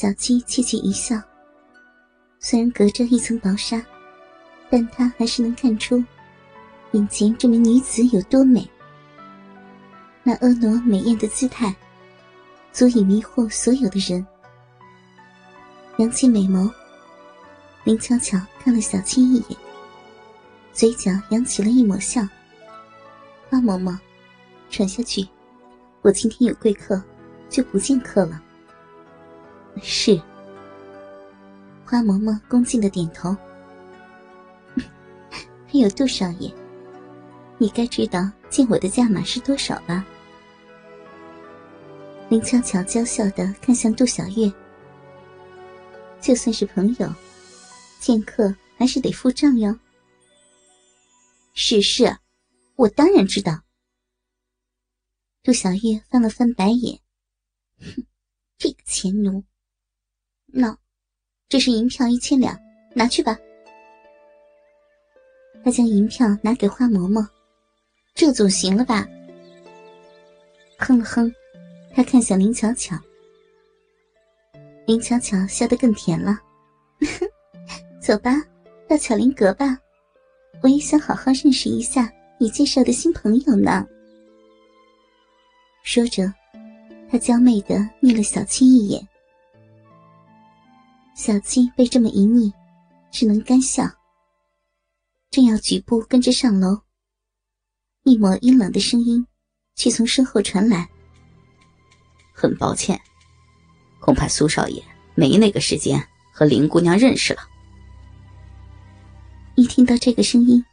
小七窃窃一笑。虽然隔着一层薄纱，但他还是能看出，眼前这名女子有多美。那婀娜美艳的姿态，足以迷惑所有的人。扬起美眸，林巧巧看了小七一眼，嘴角扬起了一抹笑。花嬷嬷，传下去，我今天有贵客，就不见客了。是。花嬷嬷恭敬的点头。还有杜少爷，你该知道见我的价码是多少吧？林巧巧娇笑的看向杜小月。就算是朋友，见客还是得付账哟。是是，我当然知道。杜小月翻了翻白眼，哼，这个钱奴。那，这是银票一千两，拿去吧。他将银票拿给花嬷嬷，这总行了吧？哼了哼，他看向林巧巧。林巧巧笑得更甜了，走吧，到巧林阁吧，我也想好好认识一下你介绍的新朋友呢。说着，他娇媚的睨了小七一眼。小七被这么一睨，只能干笑。正要举步跟着上楼，一抹阴冷的声音却从身后传来：“很抱歉。”恐怕苏少爷没那个时间和林姑娘认识了。一听到这个声音，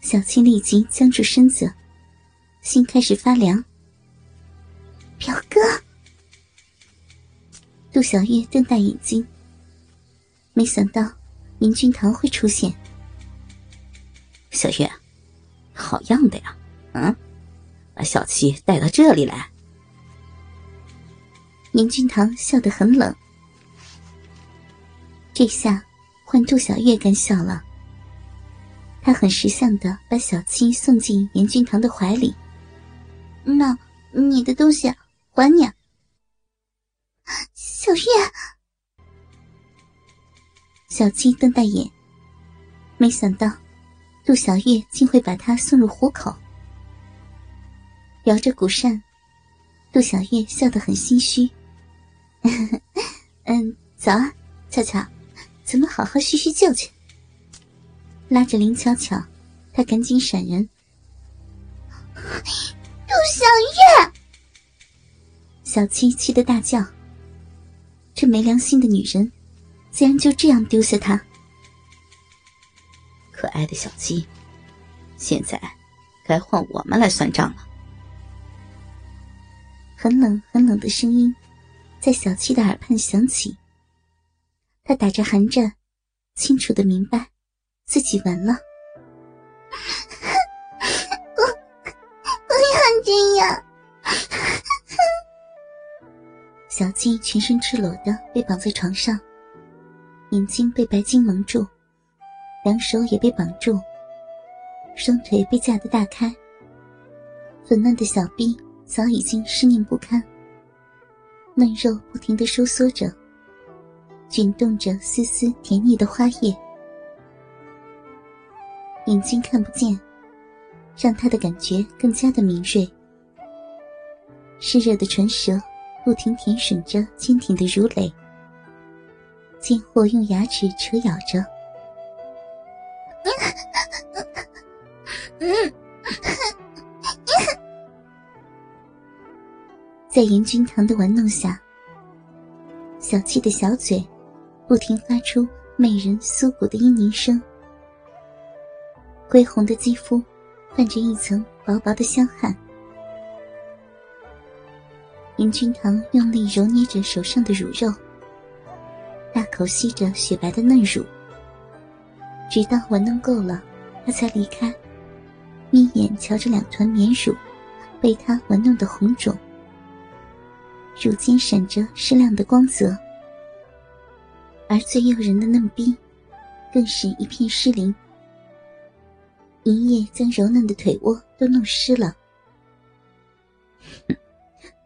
小七立即僵住身子，心开始发凉。表哥，杜小月瞪大眼睛，没想到林君堂会出现。小月，好样的呀！嗯，把小七带到这里来。严君堂笑得很冷，这下换杜小月敢笑了。他很识相的把小七送进严君堂的怀里。那你的东西还你，小月。小七瞪大眼，没想到杜小月竟会把他送入虎口。摇着鼓扇，杜小月笑得很心虚。嗯，早啊，巧巧，咱们好好叙叙旧去。拉着林巧巧，他赶紧闪人。杜小月，小七气得大叫：“这没良心的女人，竟然就这样丢下他！”可爱的小七，现在该换我们来算账了。很冷很冷的声音。在小七的耳畔响起，他打着寒战，清楚的明白自己完了。小鸡全身赤裸的被绑在床上，眼睛被白巾蒙住，两手也被绑住，双腿被架得大开，粉嫩的小臂早已经湿腻不堪。嫩肉不停的收缩着，卷动着丝丝甜腻的花叶。眼睛看不见，让他的感觉更加的敏锐。湿热的唇舌不停舔吮着坚挺的乳蕾，贱货用牙齿扯咬着。在严君堂的玩弄下，小气的小嘴不停发出媚人酥骨的嘤咛声，归红的肌肤泛着一层薄薄的香汗。严君堂用力揉捏着手上的乳肉，大口吸着雪白的嫩乳，直到玩弄够了，他才离开，眯眼瞧着两团绵乳被他玩弄的红肿。乳尖闪着湿亮的光泽，而最诱人的嫩逼，更是一片湿淋，一夜将柔嫩的腿窝都弄湿了。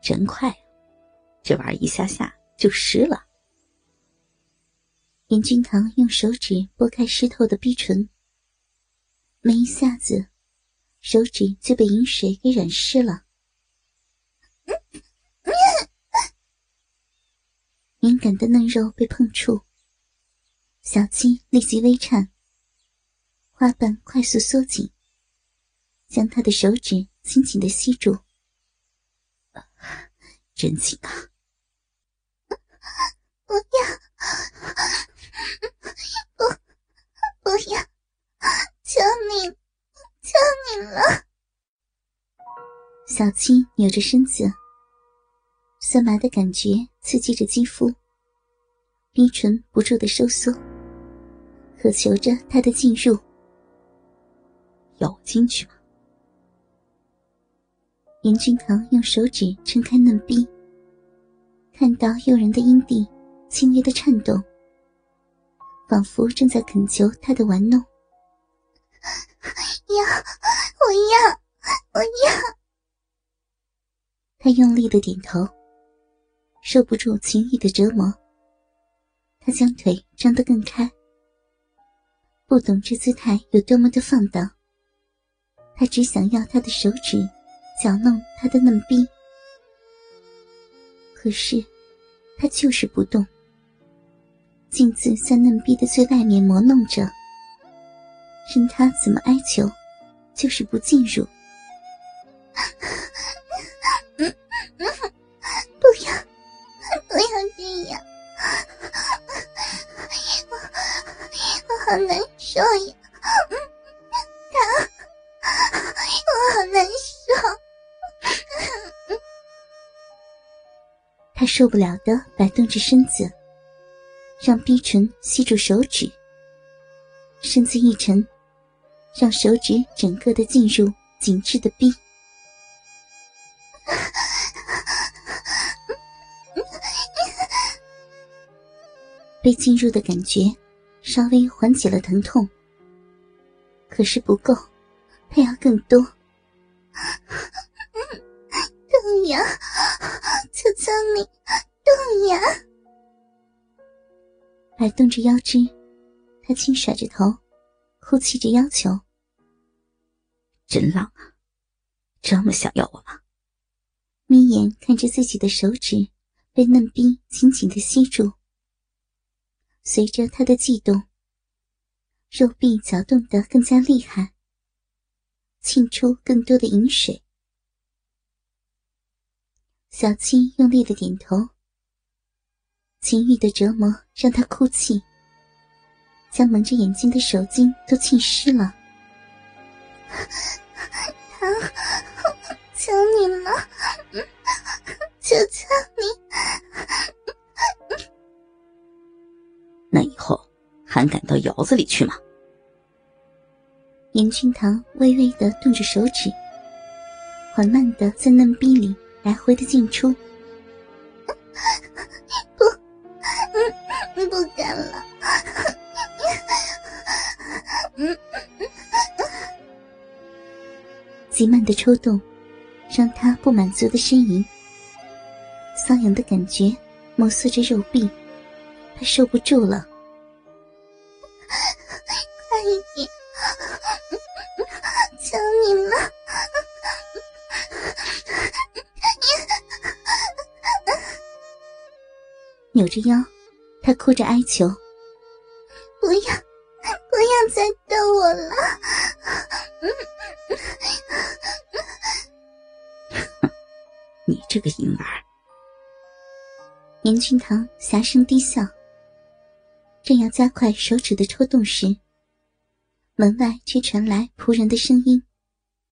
真快，这玩意一下下就湿了。严君堂用手指拨开湿透的逼唇，没一下子，手指就被饮水给染湿了。敏感的嫩肉被碰触，小鸡立即微颤，花瓣快速缩紧，将他的手指紧紧的吸住。真情啊！不要，不，不要！求你，求你了！小七扭着身子，酸麻的感觉刺激着肌肤，逼唇不住的收缩，渴求着他的进入。要我进去吗？严俊堂用手指撑开嫩逼，看到诱人的阴蒂轻微的颤动，仿佛正在恳求他的玩弄。要，我要，我要！他用力的点头，受不住情欲的折磨，他将腿张得更开。不懂这姿态有多么的放荡，他只想要他的手指。搅弄他的嫩逼，可是他就是不动，镜子在嫩逼的最外面磨弄着，任他怎么哀求，就是不进入。不要，不要这样，我我好难受呀，他受不了的摆动着身子，让逼唇吸住手指，身子一沉，让手指整个的进入紧致的逼。被进入的感觉稍微缓解了疼痛，可是不够，他要更多。动呀！求求你，动呀！摆动着腰肢，他轻甩着头，哭泣着要求：“真浪啊，这么想要我吗？”眯眼看着自己的手指被嫩逼紧紧的吸住，随着他的悸动，肉壁搅动得更加厉害，沁出更多的饮水。小七用力的点头，情欲的折磨让他哭泣，将蒙着眼睛的手巾都浸湿了。疼，求你了，求求你！那以后还敢到窑子里去吗？严君堂微微的动着手指，缓慢的在嫩逼里。来回的进出，不，嗯，不敢了。嗯，极慢的抽动，让他不满足的呻吟，瘙痒的感觉摩挲着肉壁，他受不住了，快一点，着腰，他哭着哀求：“不要，不要再逗我了！” 你这个婴儿！严君堂狭声低笑，正要加快手指的抽动时，门外却传来仆人的声音。